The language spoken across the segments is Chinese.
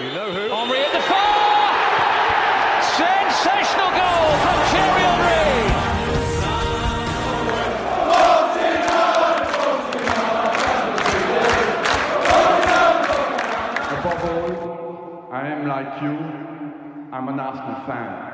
You know who? Henry at the far! Sensational goal from Thierry Henry! Above all, I am like you. I'm an Arsenal fan.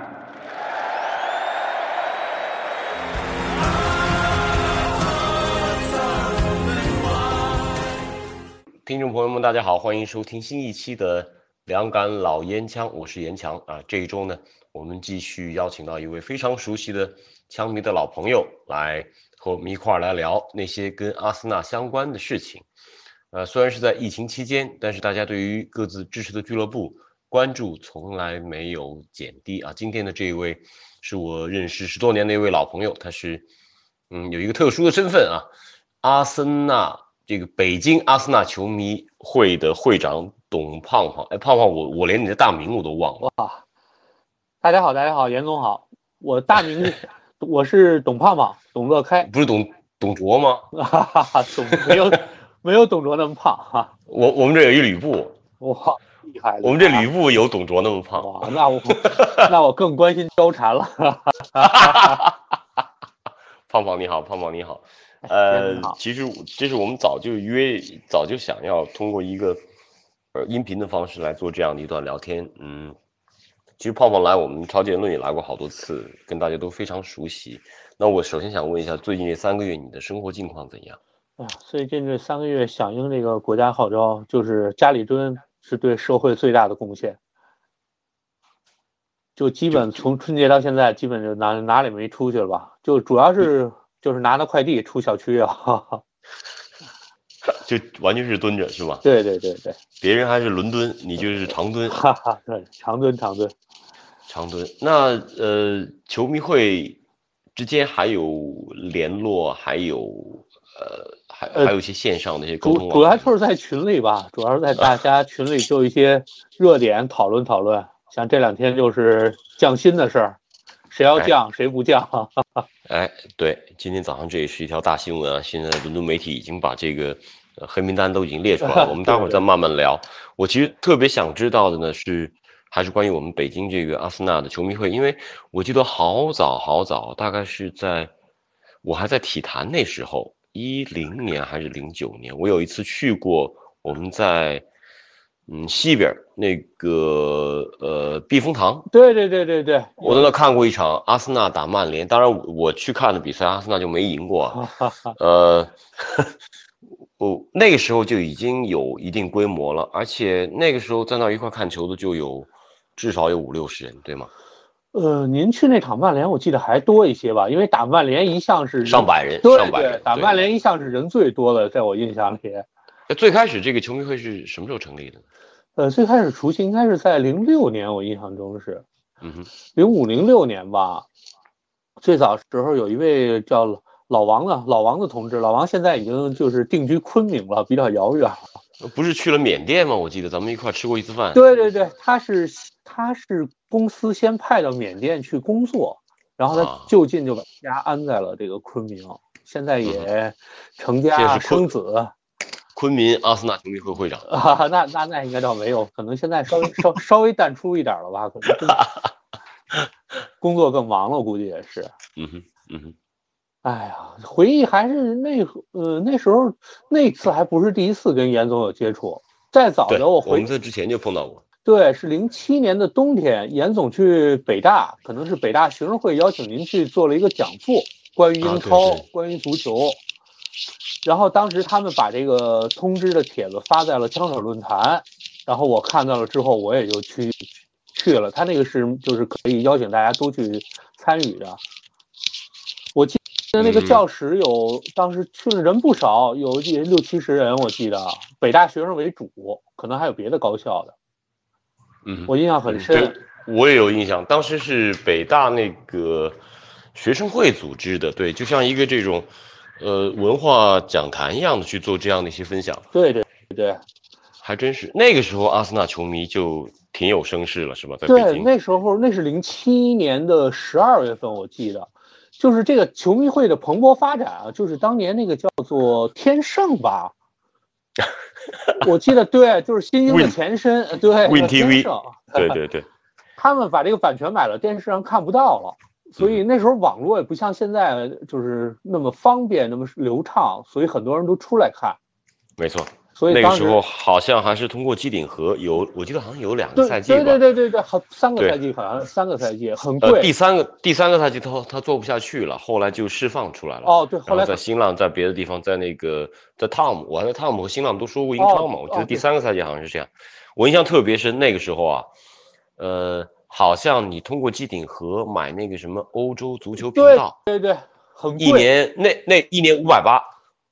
听众朋友们，大家好，欢迎收听新一期的《 两杆老烟枪》，我是严强啊。这一周呢，我们继续邀请到一位非常熟悉的枪迷的老朋友来和我们一块儿来聊那些跟阿森纳相关的事情。呃，虽然是在疫情期间，但是大家对于各自支持的俱乐部关注从来没有减低啊。今天的这一位是我认识十多年的一位老朋友，他是嗯有一个特殊的身份啊，阿森纳。这个北京阿森纳球迷会的会长董胖胖，哎，胖胖，我我连你的大名我都忘了。哇，大家好，大家好，严总好，我大名 我是董胖胖，董乐开，不是董董卓吗？哈哈哈，董没有没有董卓那么胖哈。我我们这有一吕布，哇，厉害。我们这吕布有董卓那么胖。哇，那我那我更关心貂蝉了。哈哈哈！胖胖你好，胖胖你好。呃，其实这是我们早就约，早就想要通过一个呃音频的方式来做这样的一段聊天。嗯，其实泡泡来我们超杰论也来过好多次，跟大家都非常熟悉。那我首先想问一下，最近这三个月你的生活境况怎样？啊，最近这三个月响应这个国家号召，就是家里蹲是对社会最大的贡献，就基本从春节到现在，基本就哪哪里没出去了吧？就主要是。就是拿着快递出小区啊，就完全是蹲着是吧？对对对对，别人还是伦敦，你就是长蹲。哈哈，对，长蹲长蹲，长蹲。那呃，球迷会之间还有联络，还有呃，还还有一些线上的一些沟通。主主要就是在群里吧，主要是在大家群里就一些热点讨论讨论。像这两天就是降薪的事儿，谁要降谁不降。哎，对，今天早上这也是一条大新闻啊！现在伦敦媒体已经把这个黑名单都已经列出来了，我们 待会儿再慢慢聊。我其实特别想知道的呢是，还是关于我们北京这个阿森纳的球迷会，因为我记得好早好早，大概是在我还在体坛那时候，一零年还是零九年，我有一次去过，我们在。嗯，西边那个呃避风塘，对对对对对，我在那看过一场阿森纳打曼联，当然我去看的比赛，阿森纳就没赢过。呃，我那个时候就已经有一定规模了，而且那个时候在那一块看球的就有至少有五六十人，对吗？呃，您去那场曼联，我记得还多一些吧，因为打曼联一向是上百人，对对，打曼联一向是人最多的，在我印象里。那最开始这个球迷会是什么时候成立的？呃，最开始雏形应该是在零六年，我印象中是，嗯哼，零五零六年吧。最早时候有一位叫老王的老王的同志，老王现在已经就是定居昆明了，比较遥远了。不是去了缅甸吗？我记得咱们一块吃过一次饭。对对对，他是他是公司先派到缅甸去工作，然后他就近就把家安在了这个昆明，现在也成家生子。昆明阿森纳球迷会会长 啊，那那那应该倒没有，可能现在稍微稍 稍微淡出一点了吧，可能 工作更忙了，估计也是。嗯哼，嗯哼。哎呀，回忆还是那呃那时候那次还不是第一次跟严总有接触，再早的我回我们在之前就碰到过。对，是零七年的冬天，严总去北大，可能是北大学生会邀请您去做了一个讲座，关于英超，关于足球。然后当时他们把这个通知的帖子发在了枪手论坛，然后我看到了之后，我也就去去了。他那个是就是可以邀请大家都去参与的。我记得那个教室有当时去的人不少，有也六七十人，我记得北大学生为主，可能还有别的高校的。嗯，我印象很深。我也有印象，当时是北大那个学生会组织的，对，就像一个这种。呃，文化讲坛一样的去做这样的一些分享，对对对，还真是。那个时候阿森纳球迷就挺有声势了，是吧？在对，那时候那是零七年的十二月份，我记得，就是这个球迷会的蓬勃发展啊，就是当年那个叫做天盛吧，我记得对，就是新英的前身，对，Win TV，对对对，他们把这个版权买了，电视上看不到了，所嗯以那时候网络也不像现在就是那么方便、那么流畅，所以很多人都出来看。没错。所以那个时候好像还是通过机顶盒有，我记得好像有两个赛季吧。对对对对对，好三个赛季，好像三个赛季，很呃，贵。第三个第三个赛季他他做不下去了，后来就释放出来了。哦，对，后来后在新浪，在别的地方，在那个在 Tom，我还在 Tom 和新浪都说过英超嘛，哦我记得第三个赛季好像是这样。我印象特别深，那个时候啊，呃，好像你通过机顶盒买那个什么欧洲足球频道，对对，很贵一。年那那一年五百八，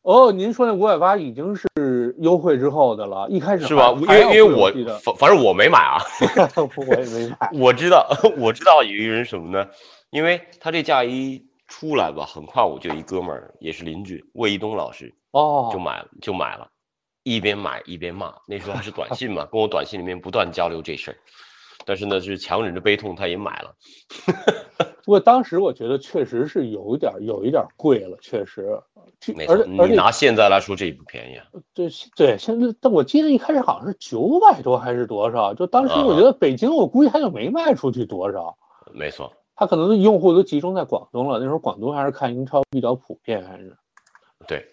哦，您说那五百八已经是优惠之后的了，一开始是吧？因为因为我反反正我没买啊，我也没买。我知道 我知道有一个人什么呢？因为他这价一出来吧，很快我就一哥们儿也是邻居魏一东老师，哦，就买了，就买了，一边买一边骂。那时候还是短信嘛，跟我短信里面不断交流这事儿。但是呢，就是强忍着悲痛，他也买了。不过当时我觉得确实是有一点儿有一点儿贵了，确实。而且你拿现在来说，这也不便宜啊。对对，现在但我记得一开始好像是九百多还是多少，就当时我觉得北京我估计他就没卖出去多少，没错，他可能用户都集中在广东了，那时候广东还是看英超比较普遍，还是对，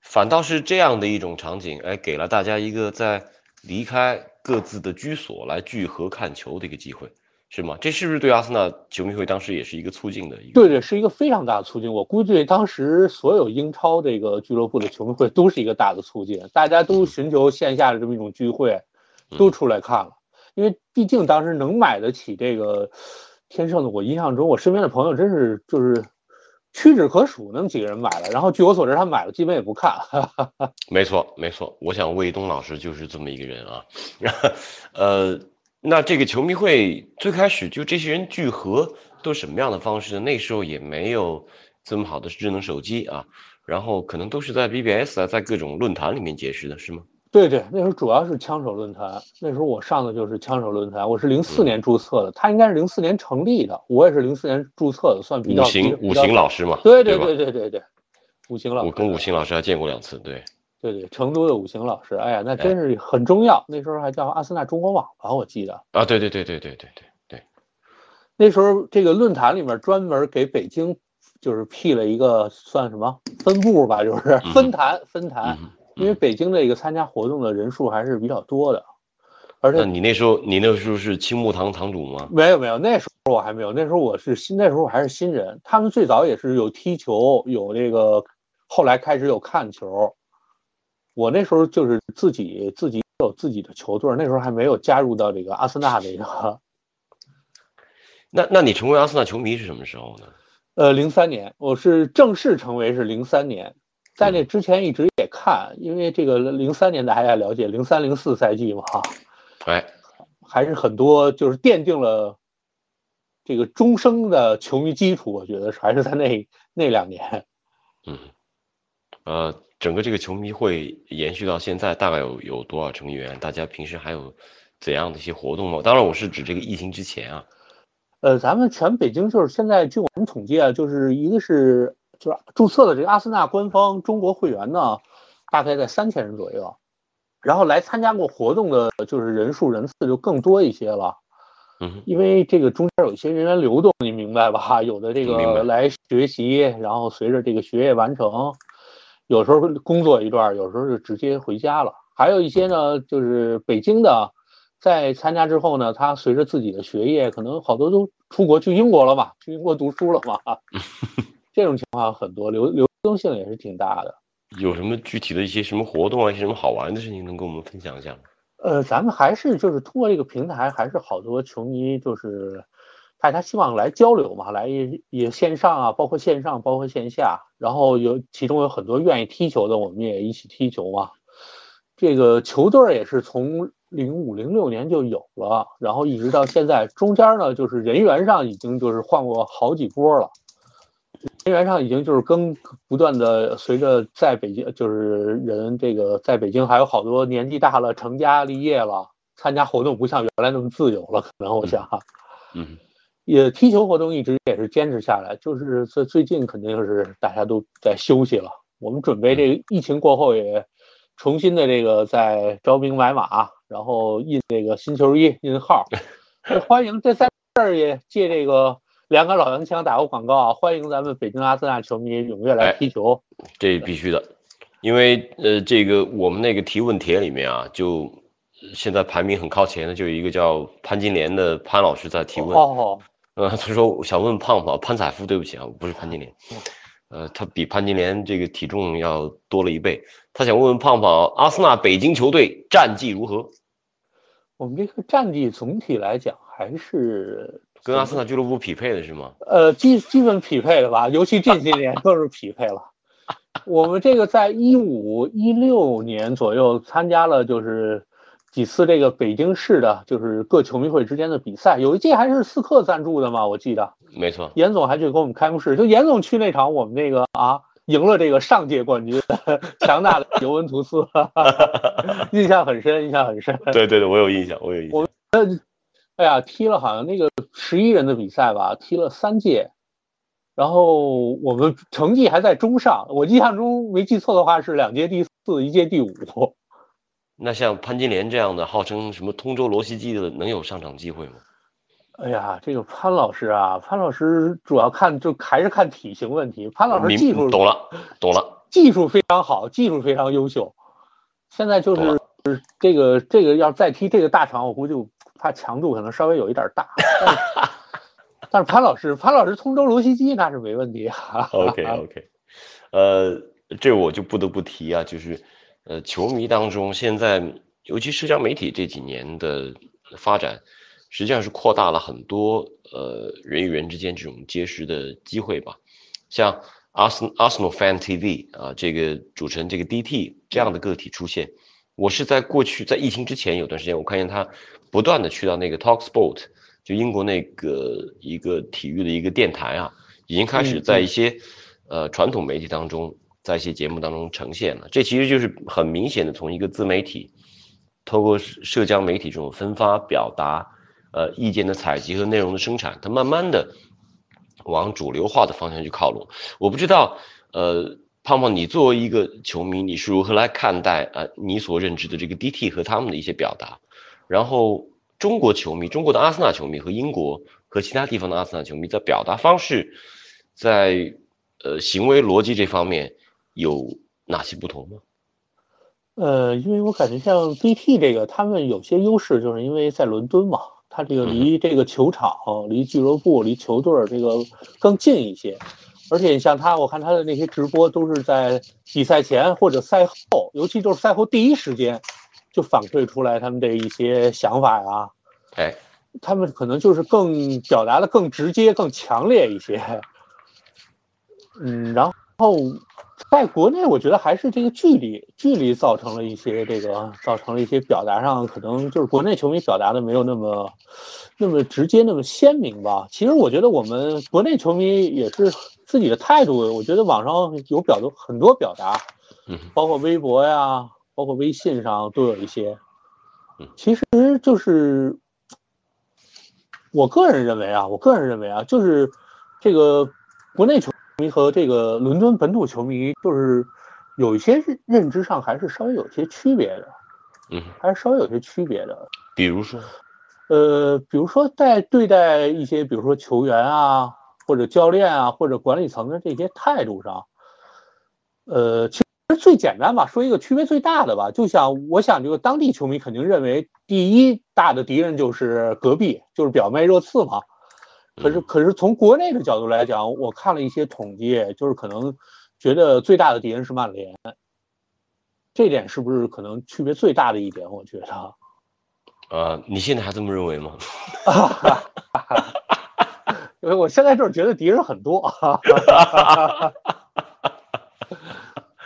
反倒是这样的一种场景，哎，给了大家一个在离开各自的居所来聚合看球的一个机会，是吗？这是不是对阿森纳球迷会当时也是一个促进的一个？对对，是一个非常大的促进。我估计当时所有英超这个俱乐部的球迷会都是一个大的促进，大家都寻求线下的这么一种聚会，都出来看了。因为毕竟当时能买得起这个天盛的，我印象中我身边的朋友真是就是屈指可数那么几个人买了。然后据我所知，他买了基本也不看。没错，没错，我想魏东老师就是这么一个人啊。呃，那这个球迷会最开始就这些人聚合都什么样的方式呢？那时候也没有这么好的智能手机啊，然后可能都是在 BBS 啊，在各种论坛里面结识的，是吗？对对，那时候主要是枪手论坛，那时候我上的就是枪手论坛，我是零四年注册的，他应该是零四年成立的，我也是零四年注册的，算比较五行五行老师嘛，对对对对对对，五行老师，我跟五行老师还见过两次，对，对对，成都的五行老师，哎呀，那真是很重要。那时候还叫阿森纳中国网吧，我记得。啊，对对对对对对对对，那时候这个论坛里面专门给北京就是辟了一个算什么分部吧，就是分坛分坛，嗯因为北京这个参加活动的人数还是比较多的，而且那你那时候你那时候是青木堂堂主吗？没有没有，那时候我还没有，那时候我是新，那时候我还是新人。他们最早也是有踢球，有这个，后来开始有看球。我那时候就是自己自己有自己的球队，那时候还没有加入到这个阿森纳这个。那那你成为阿森纳球迷是什么时候呢？呃，零三年，我是正式成为是零三年，在那之前一直也看，因为这个零三年大家也了解，零三零四赛季嘛，哎，还是很多就是奠定了这个终生的球迷基础，我觉得是还是在那那两年。嗯，呃，整个这个球迷会延续到现在，大概有有多少成员？大家平时还有怎样的一些活动吗？当然，我是指这个疫情之前啊。呃，咱们全北京就是现在据我们统计啊，就是一个是就是注册的这个阿森纳官方中国会员呢，大概在三千人左右，然后来参加过活动的，就是人数人次就更多一些了。嗯，因为这个中间有一些人员流动，你明白吧？有的这个来学习，然后随着这个学业完成，有时候工作一段，有时候就直接回家了。还有一些呢，就是北京的，在参加之后呢，他随着自己的学业，可能好多都出国去英国了嘛，去英国读书了嘛。这种情况很多，流流动性也是挺大的。有什么具体的一些什么活动啊，一些什么好玩的事情能跟我们分享一下吗？呃，咱们还是就是通过这个平台，还是好多球迷就是大家希望来交流嘛，来也也线上啊，包括线上，包括线下，然后有其中有很多愿意踢球的，我们也一起踢球嘛。这个球队也是从零五零六年就有了，然后一直到现在，中间呢就是人员上已经就是换过好几波了。人员上已经就是更不断的随着在北京就是人这个在北京还有好多年纪大了成家立业了，参加活动不像原来那么自由了，可能我想哈，嗯，也踢球活动一直也是坚持下来，就是最最近肯定是大家都在休息了。我们准备这个疫情过后也重新的这个在招兵买马，然后印这个新球衣印号，欢迎这在这儿也借这个两个老洋枪打个广告啊，欢迎咱们北京阿森纳球迷踊跃来踢球。这必须的，因为呃，这个我们那个提问帖里面啊，就现在排名很靠前的，就有一个叫潘金莲的潘老师在提问。哦。呃，他说想问胖胖潘采夫，对不起啊，我不是潘金莲。呃，他比潘金莲这个体重要多了一倍。他想问问胖胖，阿森纳北京球队战绩如何？我们这个战绩总体来讲还是跟阿森纳俱乐部匹配的是吗？呃，基基本匹配的吧，尤其近些年更是匹配了。我们这个在一五一六年左右参加了，就是几次这个北京市的，就是各球迷会之间的比赛。有一届还是斯克赞助的嘛，我记得。没错。严总还去给我们开幕式，就严总去那场，我们那个啊。赢了这个上届冠军，强大的尤文图斯，印象很深，印象很深。对对对，我有印象，我有印象。我，哎呀，踢了好像那个十一人的比赛吧，踢了三届，然后我们成绩还在中上，我印象中没记错的话是两届第四，一届第五。那像潘金莲这样的号称什么通州罗西基的，能有上场机会吗？哎呀，这个潘老师啊，潘老师主要看就还是看体型问题。潘老师技术懂了，懂了，技术非常好，技术非常优秀。现在就是这个这个要再踢这个大场，我估计怕强度可能稍微有一点大。但是潘老师，潘老师通州罗西基那是没问题啊。OK OK，呃，这我就不得不提啊，就是呃，球迷当中现在尤其社交媒体这几年的发展。实际上是扩大了很多呃人与人之间这种结识的机会吧，像阿森阿森纳 fan TV 啊，这个组成这个 DT 这样的个体出现，我是在过去在疫情之前有段时间，我看见他不断的去到那个 Talk Sport，就英国那个一个体育的一个电台啊，已经开始在一些呃传统媒体当中，在一些节目当中呈现了，这其实就是很明显的从一个自媒体，透过社交媒体这种分发表达。呃，意见的采集和内容的生产，它慢慢的往主流化的方向去靠拢。我不知道，呃，胖胖，你作为一个球迷，你是如何来看待呃你所认知的这个 DT 和他们的一些表达？然后，中国球迷，中国的阿森纳球迷和英国和其他地方的阿森纳球迷在表达方式，在呃行为逻辑这方面有哪些不同吗？呃，因为我感觉像 DT 这个，他们有些优势，就是因为在伦敦嘛。他这个离这个球场、离俱乐部、离球队这个更近一些，而且你像他，我看他的那些直播都是在比赛前或者赛后，尤其就是赛后第一时间就反馈出来他们的一些想法呀。哎，他们可能就是更表达的更直接、更强烈一些。嗯，然后。在国内，我觉得还是这个距离，距离造成了一些这个，造成了一些表达上可能就是国内球迷表达的没有那么，那么直接，那么鲜明吧。其实我觉得我们国内球迷也是自己的态度，我觉得网上有表达很多表达，嗯，包括微博呀，包括微信上都有一些，其实就是我个人认为啊，我个人认为啊，就是这个国内球。迷和这个伦敦本土球迷就是有一些认知上还是稍微有些区别的，嗯，还是稍微有些区别的。比如说，呃，比如说在对待一些，比如说球员啊，或者教练啊，或者管理层的这些态度上，呃，其实最简单吧，说一个区别最大的吧，就像我想这个当地球迷肯定认为第一大的敌人就是隔壁，就是表妹热刺嘛。可是，可是从国内的角度来讲，我看了一些统计，就是可能觉得最大的敌人是曼联，这点是不是可能区别最大的一点？我觉得，呃，你现在还这么认为吗？因为我现在就是觉得敌人很多，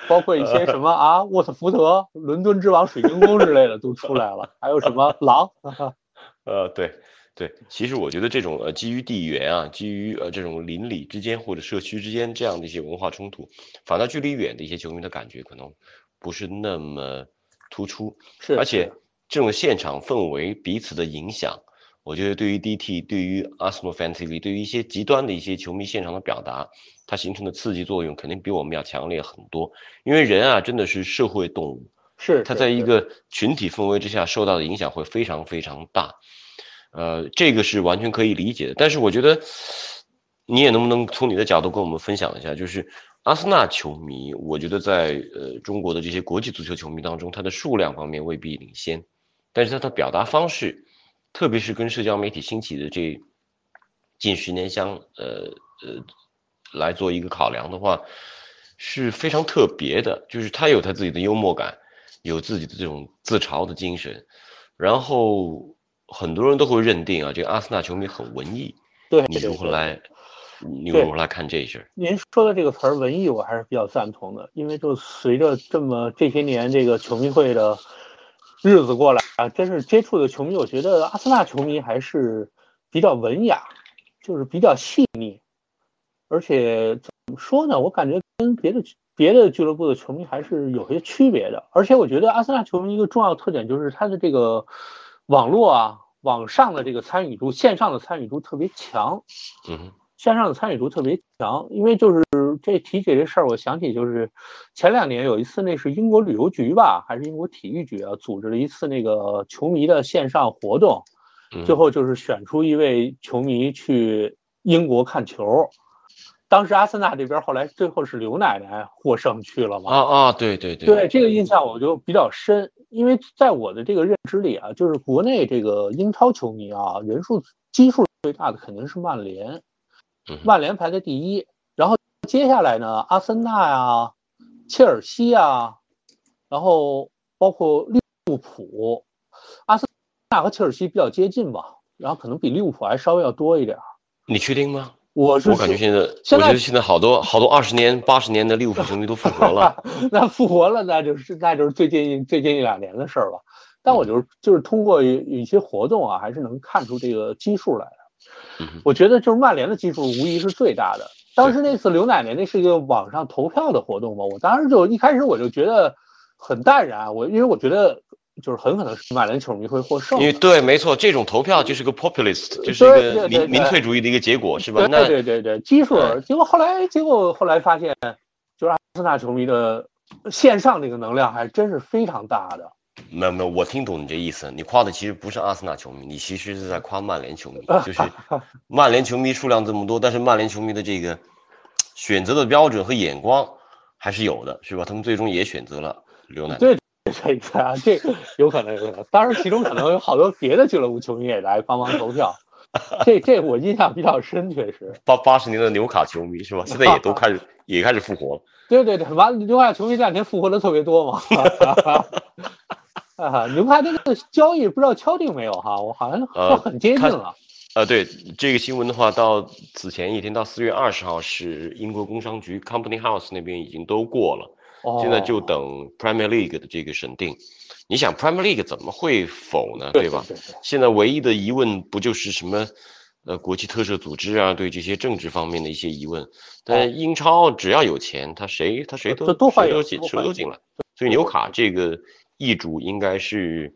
包括一些什么啊，沃特福德、伦敦之王、水晶宫之类的都出来了，还有什么狼？呃，对。对，其实我觉得这种呃基于地缘啊，基于呃这种邻里之间或者社区之间这样的一些文化冲突，反倒距离远的一些球迷的感觉可能不是那么突出。是，而且这种现场氛围彼此的影响，我觉得对于 DT，对于 Arsenal Fan TV，对于一些极端的一些球迷现场的表达，它形成的刺激作用肯定比我们要强烈很多。因为人啊，真的是社会动物，是他在一个群体氛围之下受到的影响会非常非常大，呃，这个是完全可以理解的。但是我觉得，你也能不能从你的角度跟我们分享一下，就是阿森纳球迷，我觉得在呃中国的这些国际足球球迷当中，他的数量方面未必领先，但是他的表达方式，特别是跟社交媒体兴起的这近十年相呃呃来做一个考量的话，是非常特别的，就是他有他自己的幽默感。有自己的这种自嘲的精神，然后很多人都会认定啊，这个阿森纳球迷很文艺。对，你如何来，你如何来看这事儿？您说的这个词儿“文艺”，我还是比较赞同的，因为就随着这么这些年这个球迷会的日子过来啊，真是接触的球迷，我觉得阿森纳球迷还是比较文雅，就是比较细腻，而且怎么说呢？我感觉跟别的。别的俱乐部的球迷还是有些区别的，而且我觉得阿森纳球迷一个重要特点就是他的这个网络啊，网上的这个参与度，线上的参与度特别强。嗯，线上的参与度特别强，因为就是这提起这事儿，我想起就是前两年有一次，那是英国旅游局吧，还是英国体育局啊，组织了一次那个球迷的线上活动，最后就是选出一位球迷去英国看球。当时阿森纳这边后来最后是刘奶奶获胜去了嘛？啊啊，对对对，对这个印象我就比较深，因为在我的这个认知里啊，就是国内这个英超球迷啊，人数基数最大的肯定是曼联，曼联排在第一，然后接下来呢，阿森纳呀、切尔西啊，然后包括利物浦，阿森纳和切尔西比较接近吧，然后可能比利物浦还稍微要多一点。你确定吗？我是我感觉现在，我觉得现在好多好多二十年、八十年的利物浦球迷都复活了。那复活了，那就是那就是最近最近一两年的事儿了。但我就是就是通过一些活动啊，还是能看出这个基数来的。我觉得就是曼联的基数无疑是最大的。当时那次刘奶奶那是一个网上投票的活动嘛，我当时就一开始我就觉得很淡然，我因为我觉得。就是很可能是曼联球迷会获胜，因为对，没错，这种投票就是个 populist，就是一个民民粹主义的一个结果，是吧？对对对对，基数。结果后来，结果后来发现，就是阿森纳球迷的线上这个能量还真是非常大的。没有没有，我听懂你这意思，你夸的其实不是阿森纳球迷，你其实是在夸曼联球迷，就是曼联球迷数量这么多，但是曼联球迷的这个选择的标准和眼光还是有的，是吧？他们最终也选择了刘奶奶。对。这个啊，这有可能，有可能。当然，其中可能有好多别的俱乐部球迷也来帮忙投票。这这我印象比较深，确实。八八十年的纽卡球迷是吧？现在也都开始也开始复活了。对对对，完纽卡球迷这两天复活的特别多嘛。啊，纽卡这个交易不知道敲定没有哈？我好像说很接近了。呃，对这个新闻的话，到此前一天，到四月二十号是英国工商局 Company House 那边已经都过了。现在就等 Premier League 的这个审定。你想 Premier League 怎么会否呢？对吧？现在唯一的疑问不就是什么呃国际特赦组织啊，对这些政治方面的一些疑问。但英超只要有钱，他谁他谁都谁都进谁都进来。所以纽卡这个易主应该是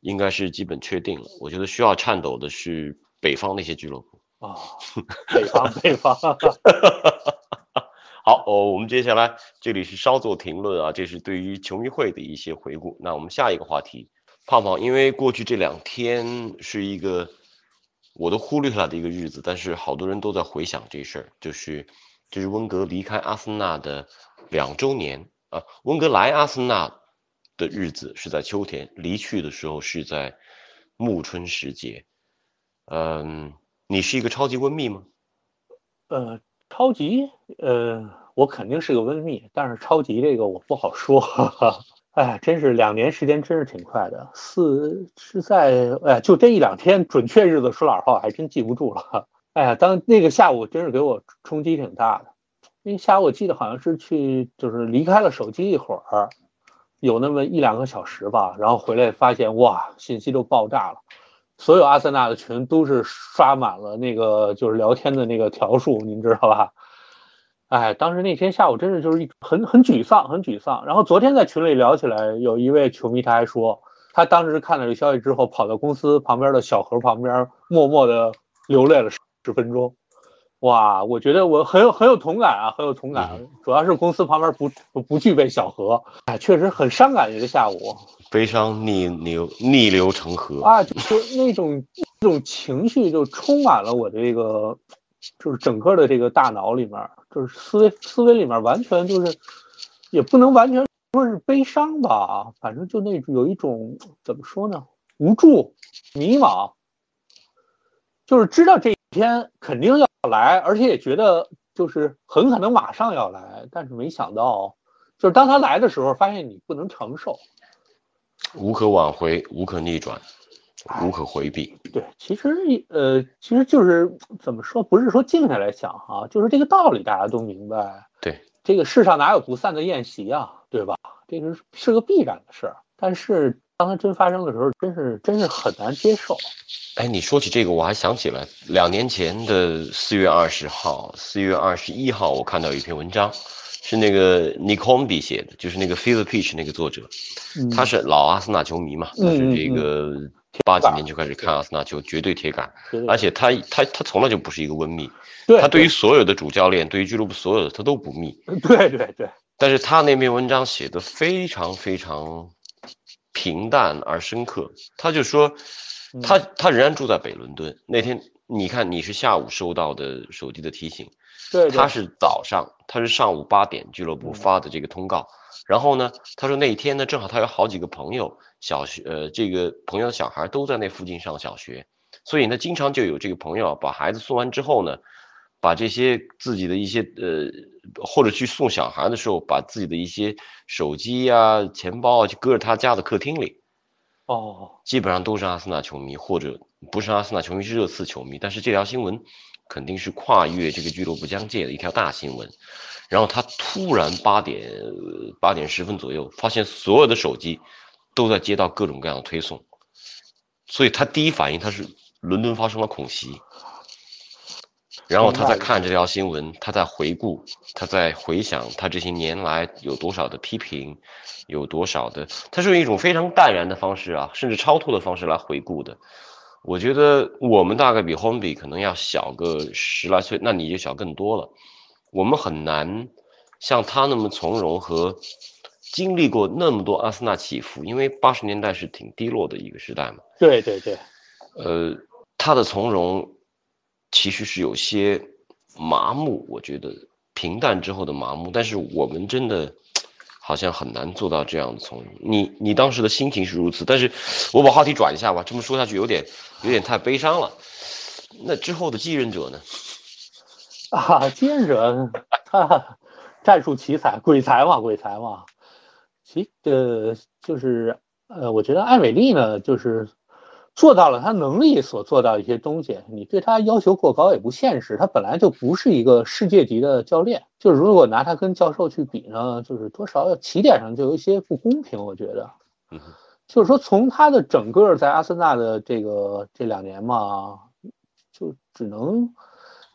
应该是基本确定了。我觉得需要颤抖的是北方那些俱乐部啊，北方北方。好哦，我们接下来这里是稍作评论啊，这是对于球迷会的一些回顾。那我们下一个话题，胖胖，因为过去这两天是一个我都忽略了的一个日子，但是好多人都在回想这事儿，就是这是温格离开阿森纳的两周年啊。温格来阿森纳的日子是在秋天，离去的时候是在暮春时节。嗯，你是一个超级温密吗？呃。超级，呃，我肯定是个温密，但是超级这个我不好说。哎，真是两年时间真是挺快的，四是在哎，就这一两天，准确日子说老实话我还真记不住了。哎呀，当那个下午真是给我冲击挺大的，那下午我记得好像是去就是离开了手机一会儿，有那么一两个小时吧，然后回来发现哇，信息都爆炸了。所有阿森纳的群都是刷满了那个就是聊天的那个条数，您知道吧？哎，当时那天下午真是就是一很很沮丧，很沮丧。然后昨天在群里聊起来，有一位球迷他还说，他当时看到这消息之后，跑到公司旁边的小河旁边，默默的流泪了十分钟。哇，我觉得我很有很有同感啊，很有同感。嗯主要是公司旁边不不不具备小河，哎，确实很伤感的一个下午悲伤逆流逆流成河。啊，就是那种那种情绪就充满了我的这个，就是整个的这个大脑里面，就是思维思维里面完全就是，也不能完全说是悲伤吧，反正就那有一种怎么说呢，无助、迷茫，就是知道这一天肯定要来，而且也觉得就是很可能马上要来，但是没想到，就是当他来的时候，发现你不能承受。无可挽回，无可逆转，无可回避。对，其实呃，其实就是怎么说，不是说静下来想哈、就是这个道理大家都明白。对，这个世上哪有不散的宴席啊，对吧？这个是是个必然的事儿，但是当它真发生的时候，真是真是很难接受。哎，你说起这个，我还想起来，两年前的四月二十号、四月二十一号，我看到有一篇文章，是那个 Nick Hornby 写的，就是那个 Feel the Pitch 那个作者，嗯。他是老阿森纳球迷嘛，他是这个八几年就开始看阿森纳球，绝对铁杆，而且他他他从来就不是一个温密，他对于所有的主教练，对于俱乐部所有的他都不密，对对对，但是他那篇文章写的非常非常平淡而深刻。他就说，他他仍然住在北伦敦。那天你看你是下午收到的手机的提醒，对对。他是早上，他是上午八点俱乐部发的这个通告。然后呢，他说那一天呢，正好他有好几个朋友，小学呃这个朋友的小孩都在那附近上小学，所以呢，经常就有这个朋友啊把孩子送完之后呢，把这些自己的一些呃，或者去送小孩的时候，把自己的一些手机啊、钱包啊，就搁在他家的客厅里，哦，基本上都是阿森纳球迷，或者不是阿森纳球迷是热刺球迷，但是这条新闻肯定是跨越这个俱乐部疆界的一条大新闻。然后他突然八点八点十分左右，发现所有的手机都在接到各种各样的推送，所以他第一反应他是伦敦发生了恐袭，然后他在看这条新闻，他在回顾，他在回想他这些年来有多少的批评，有多少的，他是用一种非常淡然的方式啊，甚至超脱的方式来回顾的。我觉得我们大概比 Homeby 可能要小个十来岁，那你就小更多了。我们很难像他那么从容和经历过那么多阿森纳起伏，因为八十年代是挺低落的一个时代嘛。对对对，呃，他的从容其实是有些麻木，我觉得平淡之后的麻木，但是我们真的好像很难做到这样的从容。你你当时的心情是如此，但是我把话题转一下吧，这么说下去有点有点太悲伤了。那之后的继任者呢？啊，继任者他 战术奇才，鬼才嘛，鬼才嘛。其呃就是呃，我觉得艾美丽呢，就是做到了他能力所做到一些东西。你对他要求过高也不现实，他本来就不是一个世界级的教练。就是如果拿他跟教授去比呢，就是多少起点上就有一些不公平，我觉得。就是说，从他的整个在阿森纳的这个这两年嘛，就只能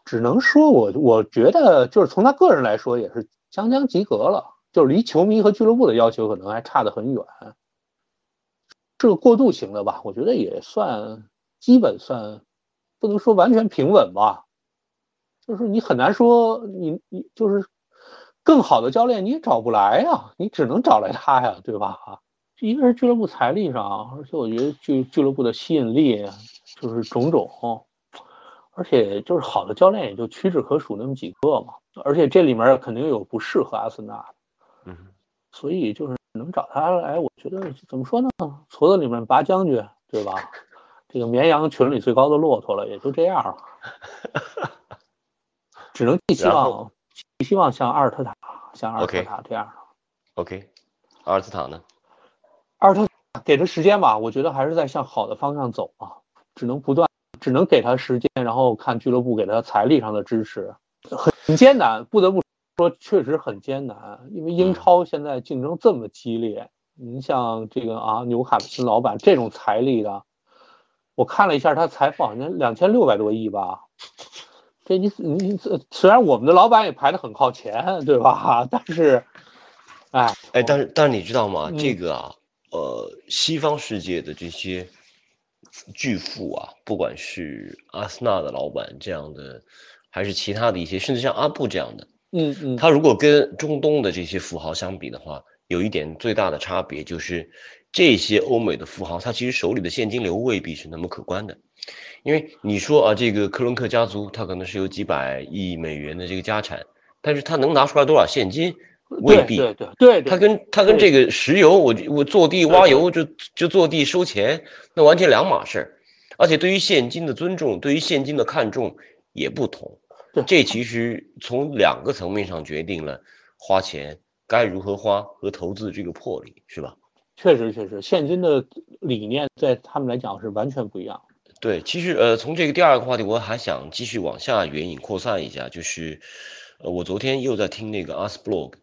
只能说我我觉得就是从他个人来说也是将将及格了，就是离球迷和俱乐部的要求可能还差得很远，是个过渡型的吧，我觉得也算基本算不能说完全平稳吧，就是你很难说你你就是更好的教练你也找不来呀，你只能找来他呀，对吧？一个是俱乐部财力上，而且我觉得俱俱乐部的吸引力就是种种，而且就是好的教练也就屈指可数那么几个嘛，而且这里面肯定有不适合阿森纳的，嗯，所以就是能找他来，我觉得怎么说呢？矬子里面拔将军，对吧？这个绵羊群里最高的骆驼了，也就这样了，只能寄希望，寄希望像阿尔特塔，像阿尔特塔这样。OK，阿尔特塔呢？阿尔特塔给他时间吧，我觉得还是在向好的方向走啊，只能不断，只能给他时间，然后看俱乐部给他财力上的支持，很很艰难，不得不说确实很艰难，因为英超现在竞争这么激烈，你像这个啊纽卡斯老板这种财力的，我看了一下他财富好像两千六百多亿吧。这你你虽然我们的老板也排得很靠前，对吧？但是，哎，哎，但是但是你知道吗？嗯这个啊，呃，西方世界的这些巨富啊，不管是阿森纳的老板这样的，还是其他的一些，甚至像阿布这样的，嗯嗯，他如果跟中东的这些富豪相比的话，有一点最大的差别就是这些欧美的富豪，他其实手里的现金流未必是那么可观的。因为你说啊，这个克伦克家族他可能是有几百亿美元的这个家产，但是他能拿出来多少现金？未必。对对对，他跟他跟这个石油，我我坐地挖油就就坐地收钱，那完全两码事儿。而且对于现金的尊重，对于现金的看重也不同。这其实从两个层面上决定了花钱该如何花和投资这个魄力，是吧？确实确实，现金的理念在他们来讲是完全不一样。对，其实呃，从这个第二个话题，我还想继续往下援引扩散一下，就是呃，我昨天又在听那个阿斯 blog。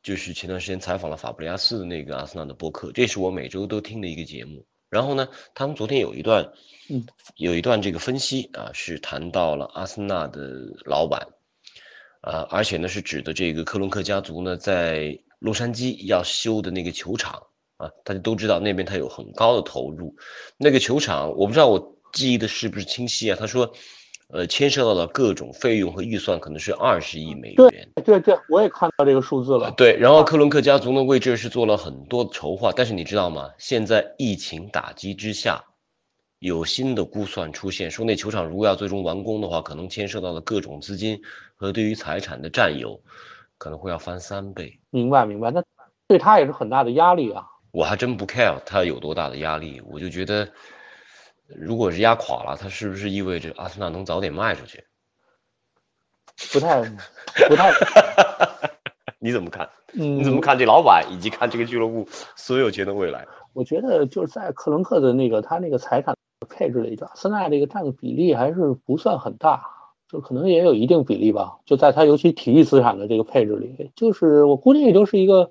就是前段时间采访了法布里亚斯的那个阿森纳的播客，这是我每周都听的一个节目。然后呢，他们昨天有一段，嗯，有一段这个分析啊，是谈到了阿森纳的老板，啊，而且呢是指的这个克伦克家族呢在洛杉矶要修的那个球场啊，大家都知道那边他有很高的投入，那个球场我不知道我记忆的是不是清晰啊？他说。呃，牵涉到的各种费用和预算可能是二十亿美元。对对对，我也看到这个数字了。对，然后克伦克家族呢为这事做了很多筹划，但是你知道吗？现在疫情打击之下，有新的估算出现，说那球场如果要最终完工的话，可能牵涉到的各种资金和对于财产的占有，可能会要翻三倍。明白明白，那对他也是很大的压力啊。我还真不 care 他有多大的压力，我就觉得。如果是压垮了，他是不是意味着阿森纳能早点卖出去？不太，不太。你怎么看？你怎么看这老板以及看这个俱乐部所有权的未来？我觉得就是在克伦克的那个他那个财产配置里边，阿森纳这个占的比例还是不算很大，就可能也有一定比例吧。就在他尤其体育资产的这个配置里，就是我估计也就是一个。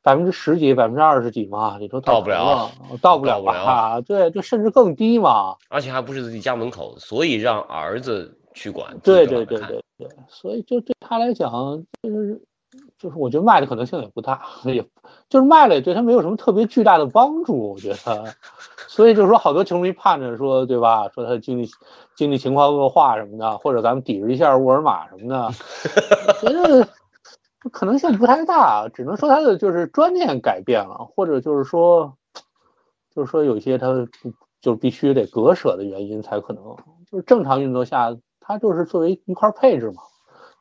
百分之十几，百分之二十几嘛？你说到不了，到不了吧？对，就甚至更低嘛。而且还不是自己家门口，所以让儿子去管。对对对对对，所以就对他来讲，就是就是，我觉得卖的可能性也不大，也就是卖了也对他没有什么特别巨大的帮助，我觉得。所以就是说，好多球迷盼着说，对吧？说他的经济经济情况恶化什么的，或者咱们抵制一下沃尔玛什么的，觉得。可能性不太大，只能说他的就是观念改变了，或者就是说，就是说有一些他就必须得割舍的原因才可能。就是正常运作下，他就是作为一块配置嘛，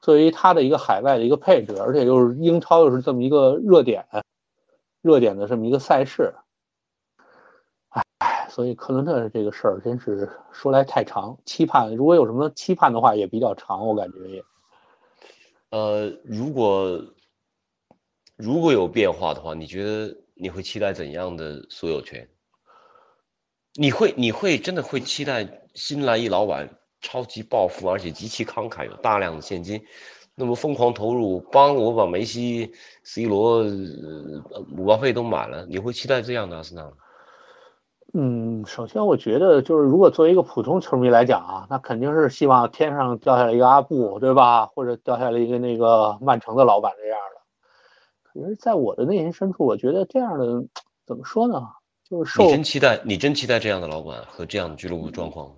作为他的一个海外的一个配置，而且又是英超又是这么一个热点，热点的这么一个赛事。哎，所以克伦特这个事儿真是说来太长，期盼如果有什么期盼的话也比较长，我感觉也。呃，如果如果有变化的话，你觉得你会期待怎样的所有权？你会你会真的会期待新来一老板超级暴富，而且极其慷慨，有大量的现金，那么疯狂投入，帮我把梅西、C 罗、姆巴佩都买了，你会期待这样的阿森纳吗？嗯，首先我觉得就是，如果作为一个普通球迷来讲啊，那肯定是希望天上掉下来一个阿布，对吧？或者掉下来一个那个曼城的老板这样的。可是，在我的内心深处，我觉得这样的怎么说呢？就是受你真期待，你真期待这样的老板和这样的俱乐部状况吗？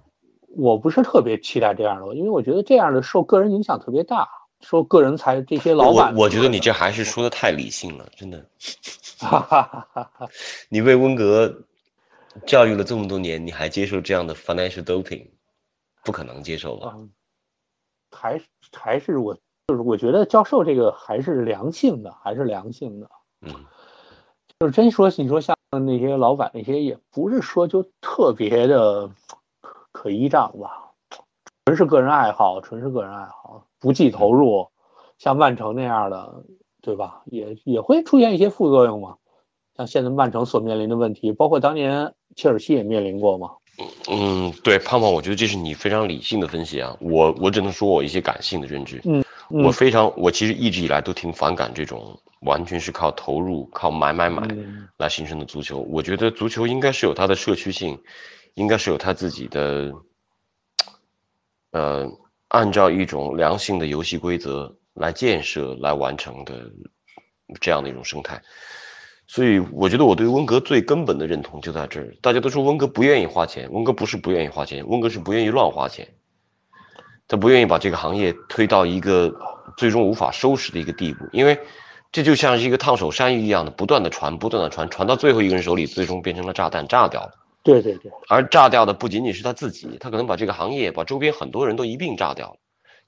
我不是特别期待这样的，因为我觉得这样的受个人影响特别大，受个人才这些老板。我我觉得你这还是说的太理性了，真的。哈哈哈哈哈！你被温格。教育了这么多年，你还接受这样的 financial doping？不可能接受吧？还还是我就是我觉得教授这个还是良性的，还是良性的。嗯，就是真说你说像那些老板那些，也不是说就特别的可依仗吧，纯是个人爱好，纯是个人爱好，不计投入。像曼城那样的，对吧？也也会出现一些副作用嘛。像现在曼城所面临的问题，包括当年。切尔西也面临过嘛？嗯，对，胖胖，我觉得这是你非常理性的分析啊。我我只能说我一些感性的认知。嗯，我非常，我其实一直以来都挺反感这种完全是靠投入、靠买买买来形成的足球。我觉得足球应该是有它的社区性，应该是有它自己的，呃，按照一种良性的游戏规则来建设、来完成的这样的一种生态。所以我觉得我对温格最根本的认同就在这儿。大家都说温格不愿意花钱，温格不是不愿意花钱，温格是不愿意乱花钱。他不愿意把这个行业推到一个最终无法收拾的一个地步，因为这就像是一个烫手山芋一样的，不断的传，不断的传，传到最后一个人手里，最终变成了炸弹，炸掉了。对对对，而炸掉的不仅仅是他自己，他可能把这个行业，把周边很多人都一并炸掉了，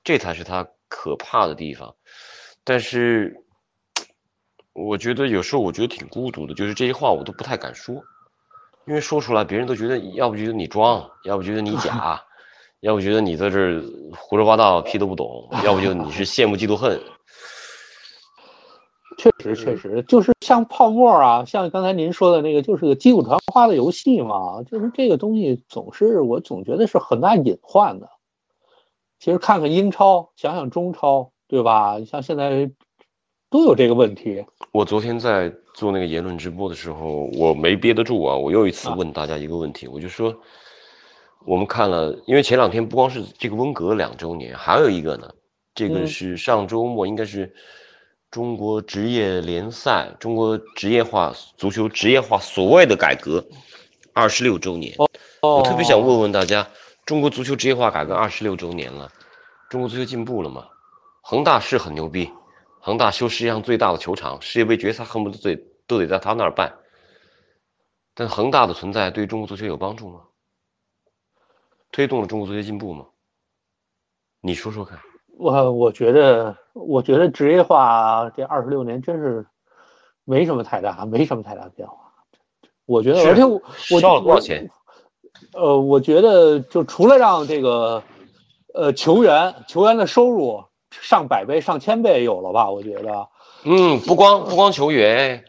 这才是他可怕的地方。但是，我觉得有时候我觉得挺孤独的，就是这些话我都不太敢说，因为说出来别人都觉得，要不觉得你装，要不觉得你假，要不觉得你在这儿胡说八道，屁都不懂，要不就你是羡慕嫉妒恨。确实，确实就是像泡沫啊，像刚才您说的那个，就是个击鼓传花的游戏嘛。就是这个东西总是我总觉得是很大隐患的。其实看看英超，想想中超，对吧？你像现在都有这个问题。我昨天在做那个言论直播的时候，我没憋得住啊！我又一次问大家一个问题，我就说，我们看了，因为前两天不光是这个温格两周年，还有一个呢，这个是上周末应该是。中国职业联赛，中国职业化足球职业化所谓的改革二十六周年，我特别想问问大家，中国足球职业化改革二十六周年了，中国足球进步了吗？恒大是很牛逼，恒大修世界上最大的球场，世界杯决赛恨不得最都得在他那儿办，但恒大的存在对中国足球有帮助吗？推动了中国足球进步吗？你说说看。我我觉得，我觉得职业化这二十六年真是没什么太大，没什么太大变化。我觉得，而且我我烧了多少钱？呃，我觉得就除了让这个呃球员球员的收入上百倍、上千倍有了吧？我觉得，嗯，不光不光球员，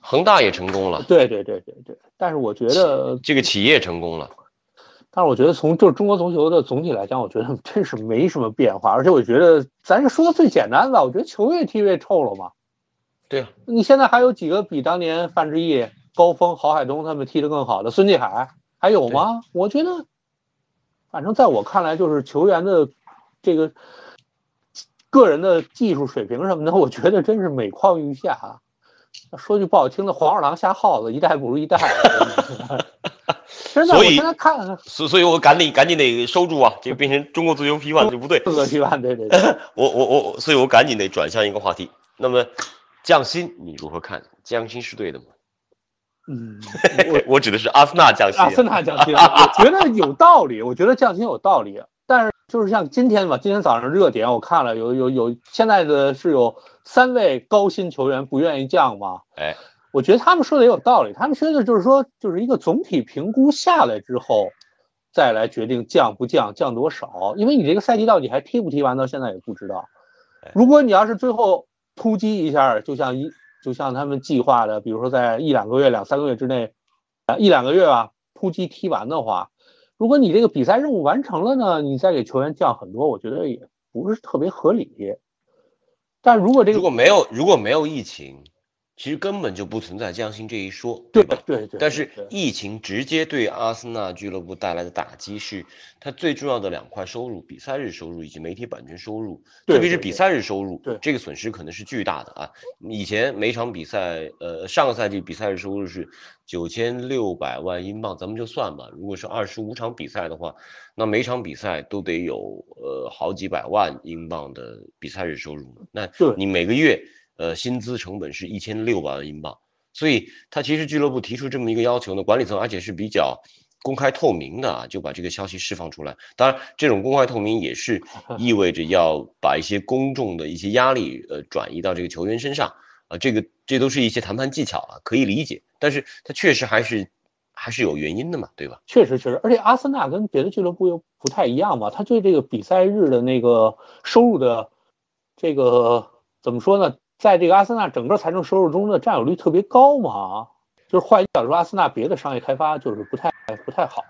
恒大也成功了。对对对对对，但是我觉得这个企业成功了。但是我觉得从就是中国足球的总体来讲，我觉得 真是没什么变化。而且我觉得咱就说的最简单的，我觉得球越踢越臭了嘛。对啊，你现在还有几个比当年范志毅、高峰、郝海东他们踢得更好的？孙继海还有吗？我觉得，反正在我看来，就是球员的这个个人的技术水平什么的，我觉得真是每况愈下。说句不好听的，黄鼠狼下耗子，一代不如一代。所以，看，所所以，我赶紧赶紧得收住啊！这变成中国足球批判就不对。中国批判，对对对。我我我，所以我赶紧得转向一个话题。那么，降薪你如何看？降薪是对的吗？嗯，我我指的是阿森纳降薪。阿森纳降薪，我觉得有道理。我觉得降薪有道理，但是就是像今天吧，今天早上热点我看了，有有有，现在的是有三位高薪球员不愿意降嘛？哎。我觉得他们说的也有道理，他们说的就是说，就是一个总体评估下来之后，再来决定降不降，降多少。因为你这个赛季到底还踢不踢完，到现在也不知道。如果你要是最后突击一下，就像一就像他们计划的，比如说在一两个月、两三个月之内，啊一两个月吧，突击踢完的话，如果你这个比赛任务完成了呢，你再给球员降很多，我觉得也不是特别合理。但如果这个如果没有如果没有疫情。其实根本就不存在降薪这一说，对吧？对对。但是疫情直接对阿森纳俱乐部带来的打击是它最重要的两块收入：比赛日收入以及媒体版权收入。特别是比赛日收入，这个损失可能是巨大的啊！以前每场比赛，呃，上个赛季比赛日收入是九千六百万英镑，咱们就算吧。如果是二十五场比赛的话，那每场比赛都得有呃好几百万英镑的比赛日收入。那你每个月。呃，薪资成本是一千六百万英镑，所以他其实俱乐部提出这么一个要求呢，管理层而且是比较公开透明的啊，就把这个消息释放出来。当然，这种公开透明也是 意味着要把一些公众的一些压力呃转移到这个球员身上啊，这个这都是一些谈判技巧啊，可以理解。但是他确实还是还是有原因的嘛，对吧？确实确实，而且阿森纳跟别的俱乐部又不太一样嘛，他对这个比赛日的那个收入的这个怎么说呢？在这个阿森纳整个财政收入中的占有率特别高嘛，就是换一角度说，阿森纳别的商业开发就是不太不太好，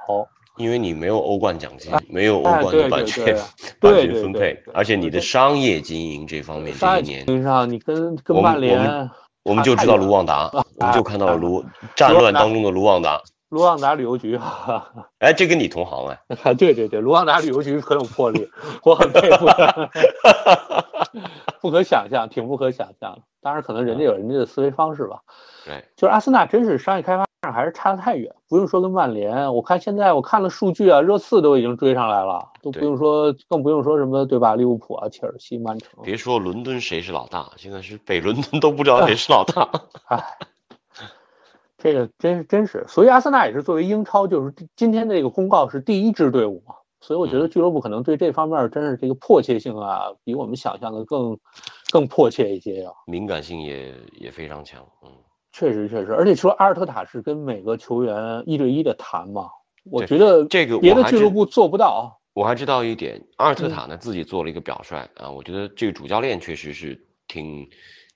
因为你没有欧冠奖金，没有欧冠的版权 版权分配，而且你的商业经营这方面这一年，上你跟跟曼联，我们就知道卢旺达，我们就看到了卢战乱当中的卢旺达，卢旺达旅游局，哎，这跟你同行 哎，对对对，卢旺达旅游局很有魄力，我很佩服。不可想象，挺不可想象的。当然，可能人家有人家的思维方式吧。对，就是阿森纳真是商业开发上还是差得太远，不用说跟曼联，我看现在我看了数据啊，热刺都已经追上来了，都不用说，更不用说什么对吧？利物浦啊、切尔西、曼城。别说伦敦谁是老大，现在是北伦敦都不知道谁是老大。唉，这个真是真是，所以阿森纳也是作为英超，就是今天这个公告是第一支队伍嘛，所以我觉得俱乐部可能对这方面真是这个迫切性啊，比我们想象的更更迫切一些呀。敏感性也也非常强，嗯，确实确实，而且说阿尔特塔是跟每个球员一对一的谈嘛，我觉得这个别的俱乐部做不到。我还知道一点，阿尔特塔呢自己做了一个表率啊，我觉得这个主教练确实是挺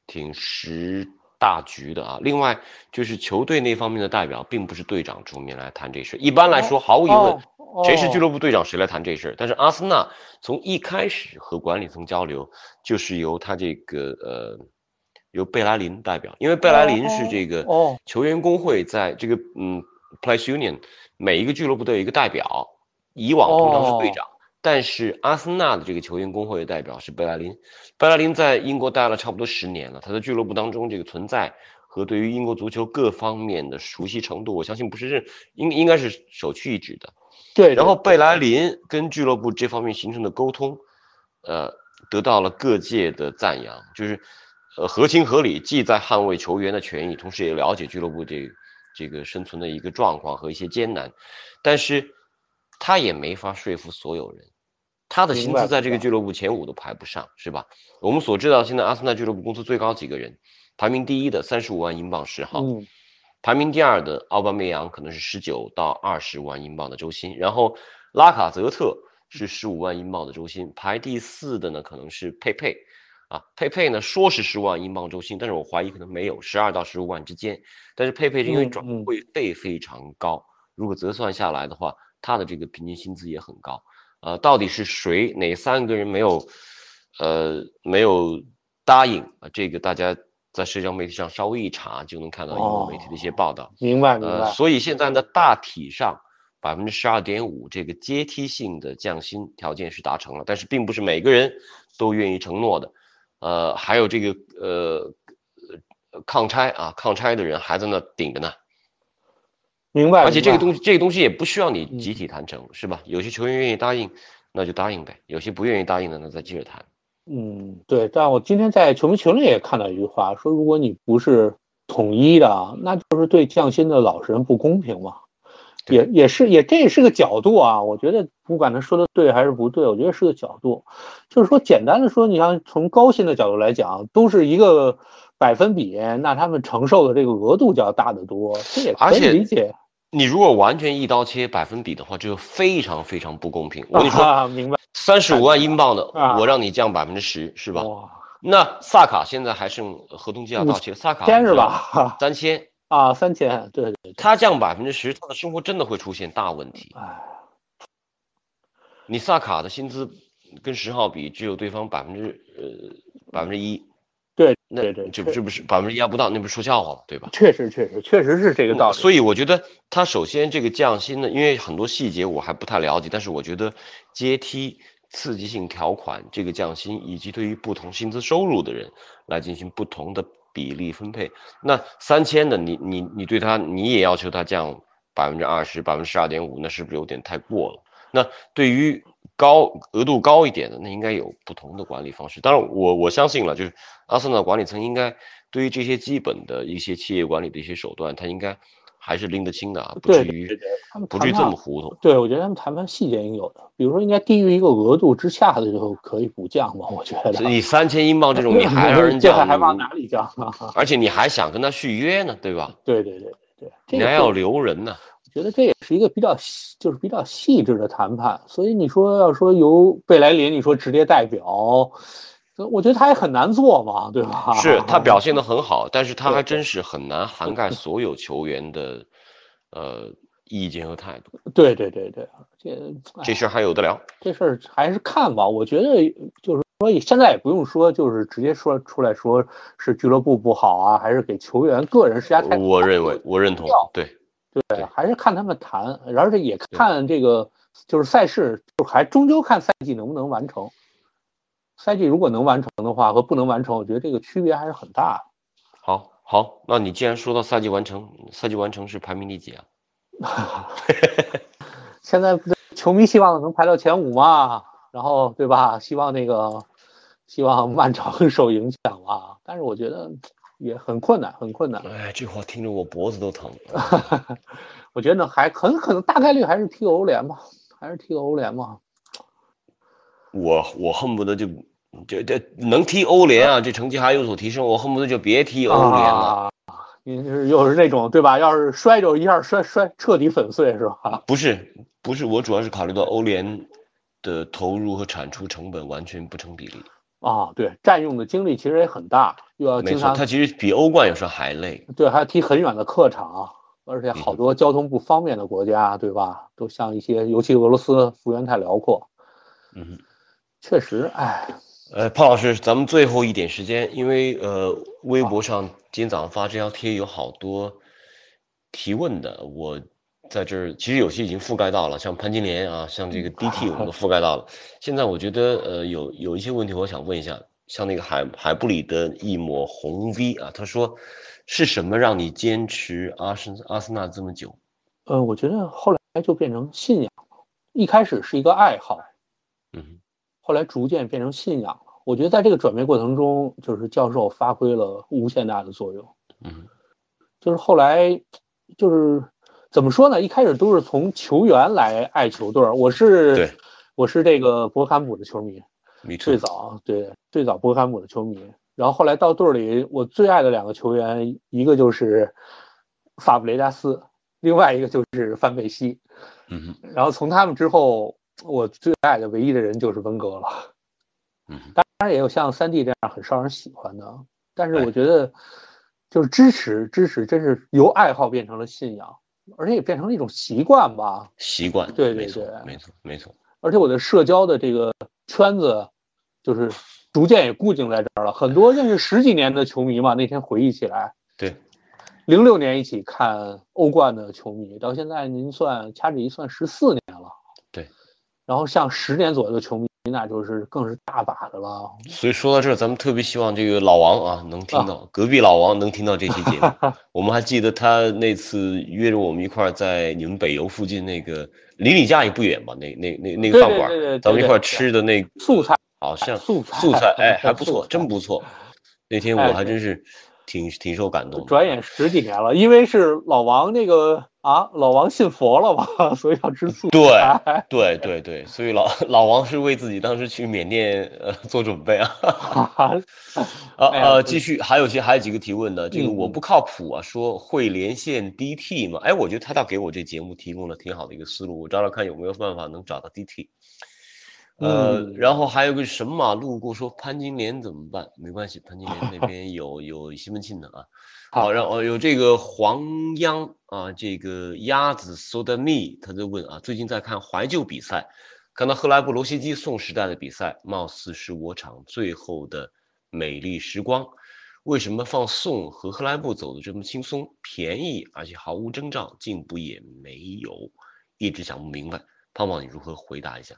挺识大局的啊。另外就是球队那方面的代表，并不是队长出面来谈这事。一般来说，毫无疑问，谁是俱乐部队长，谁来谈这事。但是阿森纳从一开始和管理层交流，就是由他这个呃由贝莱林代表，因为贝莱林是这个球员工会在这个嗯 Players Union 每一个俱乐部都有一个代表。以往通常是队长，但是阿森纳的这个球员工会的代表是贝莱林。贝莱林在英国待了差不多十年了，他在俱乐部当中这个存在和对于英国足球各方面的熟悉程度，我相信不是认应应该是首屈一指的。对。然后贝莱林跟俱乐部这方面形成的沟通，呃，得到了各界的赞扬，就是呃合情合理，既在捍卫球员的权益，同时也了解俱乐部这这个生存的一个状况和一些艰难，但是。他也没法说服所有人，他的薪资在这个俱乐部前五都排不上，是吧？我们所知道，现在阿森纳俱乐部工资最高几个人，排名第一的三十五万英镑十号，排名第二的奥巴梅扬可能是十九到二十万英镑的周薪，然后拉卡泽特是十五万英镑的周薪，排第四的呢可能是佩佩，啊，佩佩呢说是十万英镑周薪，但是我怀疑可能没有十二到十五万之间，但是佩佩因为转会费非常高，如果折算下来的话。他的这个平均薪资也很高，呃，到底是谁哪三个人没有，呃，没有答应啊？这个大家在社交媒体上稍微一查就能看到英国媒体的一些报道。明白，明白。所以现在呢，大体上百分之十二点五这个阶梯性的降薪条件是达成了，但是并不是每个人都愿意承诺的。呃，还有这个呃抗拆啊，抗拆的人还在那顶着呢。明白，而且这个东西，这个东西也不需要你集体谈成，是吧？有些球员愿意答应，那就答应呗；有些不愿意答应的，那再接着谈。嗯，对。但我今天在球迷群里也看到一句话，说如果你不是统一的，那就是对降薪的老实人不公平嘛。也也是，也这也是个角度啊。我觉得不管他说的对还是不对，我觉得是个角度。就是说，简单的说，你像从高薪的角度来讲，都是一个百分比，那他们承受的这个额度就要大得多，这也可以理解。你如果完全一刀切百分比的话，这就非常非常不公平。我跟你说，明白。三十五万英镑的，我让你降百分之十，是吧？那萨卡现在还剩合同期要到期，萨卡千是吧？三千啊，三千，对对。他降百分之十，他的生活真的会出现大问题。你萨卡的薪资跟十号比，只有对方百分之呃百分之一。对，那对对，这不这不是百分之一还不到，那不是说笑话了，对吧？确实确实确实是这个道理。所以我觉得他首先这个降薪呢，因为很多细节我还不太了解，但是我觉得阶梯刺激性条款这个降薪，以及对于不同薪资收入的人来进行不同的比例分配。那三千的你你你对他你也要求他降百分之二十百分之十二点五，那是不是有点太过了？那对于高额度高一点的，那应该有不同的管理方式。当然，我我相信了，就是阿森纳管理层应该对于这些基本的一些企业管理的一些手段，他应该还是拎得清的啊，不至于不至于这么糊涂。对，我觉得他们谈判细节应有的，比如说应该低于一个额度之下的就可以不降嘛。我觉得你三千英镑这种，你还 让人降，还往哪里降？而且你还想跟他续约呢，对吧？对对对对，你还要留人呢。觉得这也是一个比较细，就是比较细致的谈判。所以你说要说由贝莱林，你说直接代表，我觉得他也很难做嘛，对吧？是他表现的很好，但是他还真是很难涵盖所有球员的呃意见和态度。对对对对，这这事儿还有的聊。这事儿还是看吧。我觉得就是说现在也不用说，就是直接说出来说是俱乐部不好啊，还是给球员个人施加太。我认为我认同，对。对，还是看他们谈，而且也看这个，就是赛事，就还终究看赛季能不能完成。赛季如果能完成的话和不能完成，我觉得这个区别还是很大的。好，好，那你既然说到赛季完成，赛季完成是排名第几啊？现在球迷希望能排到前五嘛，然后对吧？希望那个希望曼城 受影响嘛，但是我觉得也很困难，很困难。哎，这话听着我脖子都疼。我觉得还很可能大概率还是踢欧联吧，还是踢欧联吧。我我恨不得就就这能踢欧联啊，这成绩还有所提升，我恨不得就别踢欧联了。你是又是那种对吧？要是摔就一下摔摔彻底粉碎是吧？不是不是，我主要是考虑到欧联的投入和产出成本完全不成比例。啊，对，占用的精力其实也很大，又要经常。他其实比欧冠有时候还累。对，还要踢很远的客场，而且好多交通不方便的国家，对吧？都像一些，尤其俄罗斯幅员太辽阔。嗯，确实，哎。呃，潘老师，咱们最后一点时间，因为呃，微博上今天早上发这条贴有好多提问的，我在这儿其实有些已经覆盖到了，像潘金莲啊，像这个 DT 我们都覆盖到了。现在我觉得呃有有一些问题我想问一下，像那个海海布里的一抹红 V 啊，他说是什么让你坚持阿森阿森纳这么久？呃，我觉得后来就变成信仰了，一开始是一个爱好，嗯，后来逐渐变成信仰。我觉得在这个转变过程中，就是教授发挥了无限大的作用。嗯，就是后来，就是怎么说呢？一开始都是从球员来爱球队我是，我是这个博坎普的球迷，最早对最早博坎普的球迷。然后后来到队里，我最爱的两个球员，一个就是法布雷加斯，另外一个就是范佩西。嗯，然后从他们之后，我最爱的唯一的人就是温格了。嗯，当然也有像三弟这样很受人喜欢的，但是我觉得就是支持支持，真是由爱好变成了信仰，而且也变成了一种习惯吧。习惯，对对对，没错没错。而且我的社交的这个圈子，就是逐渐也固定在这儿了。很多认识十几年的球迷嘛，那天回忆起来，对，零六年一起看欧冠的球迷，到现在您算掐指一算十四年了。对，然后像十年左右的球迷。那就是更是大把的了。所以说到这儿，咱们特别希望这个老王啊能听到，隔壁老王能听到这期节目。我们还记得他那次约着我们一块儿在你们北邮附近那个离你家也不远吧？那那那那个饭馆，咱们一块儿吃的那素菜，好像素菜，素菜，哎，还不错，真不错。那天我还真是。挺挺受感动。转眼十几年了，因为是老王那个啊，老王信佛了吧，所以要吃素。对对对对，所以老老王是为自己当时去缅甸呃做准备啊。啊呃，继续，还有些还有几个提问的，这个我不靠谱啊，说会连线 DT 吗？哎，我觉得他倒给我这节目提供了挺好的一个思路，我找找看有没有办法能找到 DT。呃，然后还有个神马路过说潘金莲怎么办？没关系，潘金莲那边有有西门庆的啊。好，然后有这个黄央啊，这个鸭子 soda me，他在问啊，最近在看怀旧比赛，看到赫莱布罗西基宋时代的比赛，貌似是我场最后的美丽时光。为什么放宋和赫莱布走的这么轻松、便宜，而且毫无征兆，进步也没有？一直想不明白，胖胖你如何回答一下？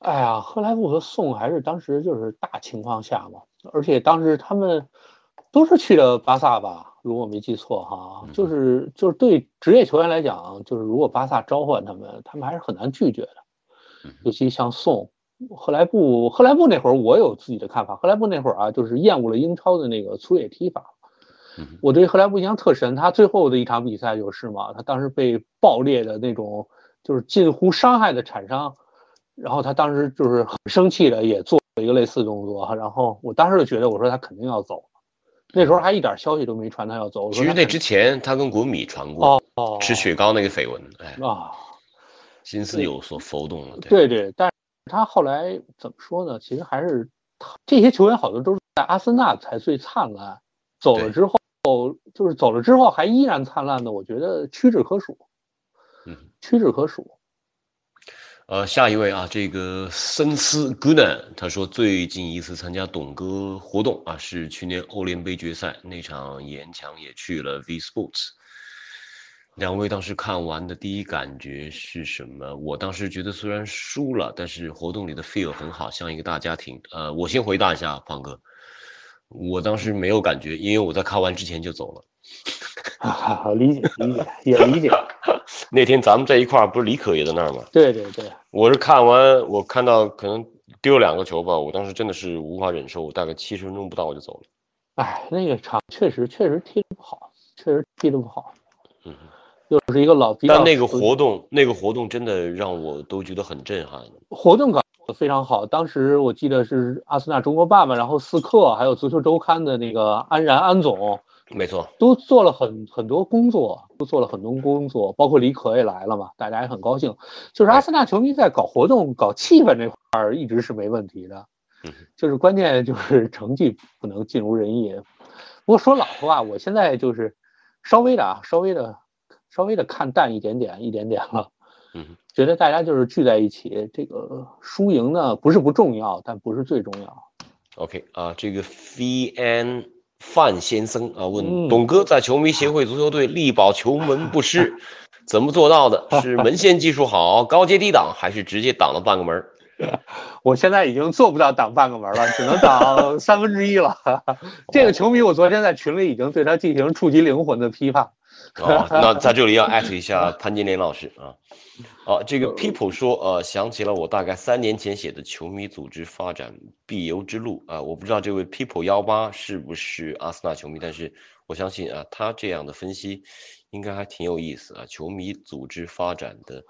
哎呀，赫莱布和宋还是当时就是大情况下嘛，而且当时他们都是去了巴萨吧，如果没记错哈，就是就是对职业球员来讲，就是如果巴萨召唤他们，他们还是很难拒绝的。尤其像宋、赫莱布，赫莱布那会儿我有自己的看法，赫莱布那会儿啊，就是厌恶了英超的那个粗野踢法。我对赫莱布印象特深，他最后的一场比赛就是嘛，他当时被爆裂的那种，就是近乎伤害的铲伤。然后他当时就是很生气的，也做了一个类似动作。然后我当时就觉得，我说他肯定要走。那时候还一点消息都没传他要走。其实那之前他跟国米传过吃雪糕那个绯闻，哎啊，心思有所浮动了。对对，但是他后来怎么说呢？其实还是这些球员好多都是在阿森纳才最灿烂，走了之后就是走了之后还依然灿烂的，我觉得屈指可数。嗯，屈指可数。呃，下一位啊，这个森斯 Guna，他说最近一次参加董哥活动啊，是去年欧联杯决赛那场，严强也去了 V Sports。两位当时看完的第一感觉是什么？我当时觉得虽然输了，但是活动里的 feel 很好，像一个大家庭。呃，我先回答一下胖哥，我当时没有感觉，因为我在看完之前就走了。啊，理解理解也理解。那天咱们在一块儿，不是李可也在那儿吗？对对对，我是看完，我看到可能丢两个球吧，我当时真的是无法忍受，我大概七十分钟不到我就走了。哎，那个场确实确实踢得不好，确实踢得不好。嗯，又是一个老，但那个活动，那个活动真的让我都觉得很震撼。活动搞得非常好，当时我记得是阿森纳中国爸爸，然后四克，还有足球周刊的那个安然安总。没错，都做了很很多工作，都做了很多工作，包括李可也来了嘛，大家也很高兴。就是阿森纳球迷在搞活动、搞气氛这块儿一直是没问题的，就是关键就是成绩不能尽如人意。不过说老实话，我现在就是稍微的啊，稍微的、稍微的看淡一点点、一点点了。嗯，觉得大家就是聚在一起，这个输赢呢不是不重要，但不是最重要。OK 啊，这个 V N。范先生啊，问董哥在球迷协会足球队力保球门不失，怎么做到的？是门线技术好，高接低挡，还是直接挡了半个门？我现在已经做不到挡半个门了，只能挡三分之一了。这个球迷，我昨天在群里已经对他进行触及灵魂的批判。哦，那在这里要艾特一下潘金莲老师啊。哦，这个 people 说，呃，想起了我大概三年前写的球迷组织发展必由之路啊，我不知道这位 people 幺八是不是阿森纳球迷，但是我相信啊，他这样的分析应该还挺有意思啊，球迷组织发展的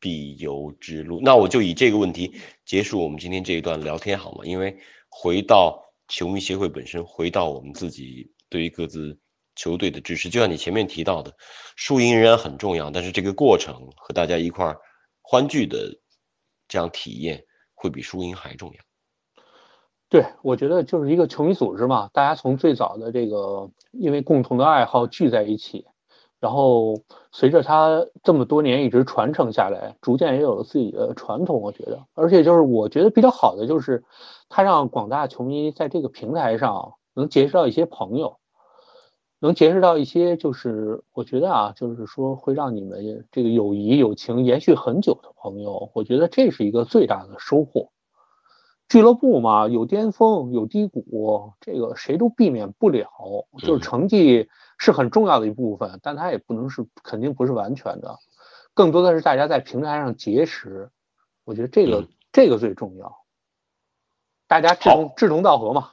必由之路。那我就以这个问题结束我们今天这一段聊天好吗？因为回到球迷协会本身，回到我们自己对于各自。球队的支持，就像你前面提到的，输赢仍然很重要，但是这个过程和大家一块欢聚的这样体验，会比输赢还重要。对，我觉得就是一个球迷组织嘛，大家从最早的这个因为共同的爱好聚在一起，然后随着他这么多年一直传承下来，逐渐也有了自己的传统。我觉得，而且就是我觉得比较好的就是，它让广大球迷在这个平台上能结识到一些朋友。能结识到一些，就是我觉得啊，就是说会让你们这个友谊友情延续很久的朋友，我觉得这是一个最大的收获。俱乐部嘛，有巅峰有低谷，这个谁都避免不了。就是成绩是很重要的一部分，但它也不能是肯定不是完全的。更多的是大家在平台上结识，我觉得这个这个最重要。大家志同志同道合嘛。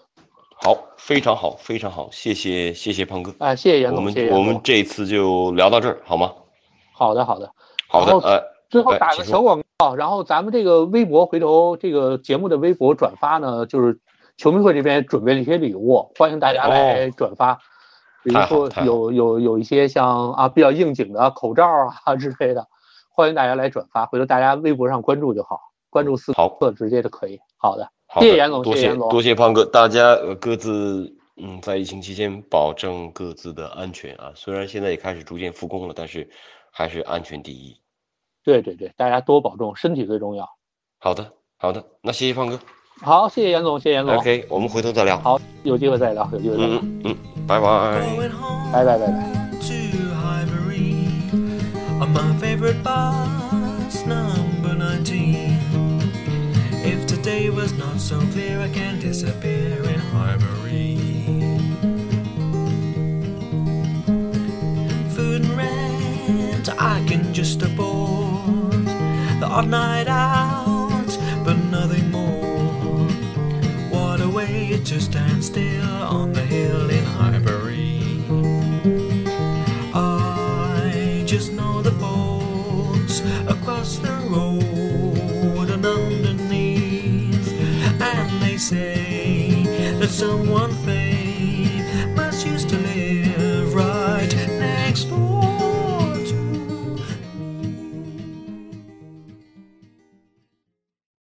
好，非常好，非常好，谢谢谢谢胖哥。啊，谢谢严总，我们我们这次就聊到这儿，好吗？好的好的。好的，呃，最后打个小广告，然后咱们这个微博回头这个节目的微博转发呢，就是球迷会这边准备了一些礼物，欢迎大家来转发，比如说有有有一些像啊比较应景的口罩啊 之类的，欢迎大家来转发，回头大家微博上关注就好，关注四个直接就可以，好的。谢谢严总，多谢多谢胖哥，大家各自嗯在疫情期间保证各自的安全啊，虽然现在也开始逐渐复工了，但是还是安全第一。对对对，大家多保重，身体最重要。好的好的，那谢谢胖哥。好，谢谢严总，谢谢严总。OK，我们回头再聊。好，有机会再聊，有机会再聊。嗯嗯，拜拜。拜拜拜拜。So clear, I can disappear in Highbury. Food and rent, I can just afford the odd night out, but nothing more. What a way to stand still on the hill someone famous.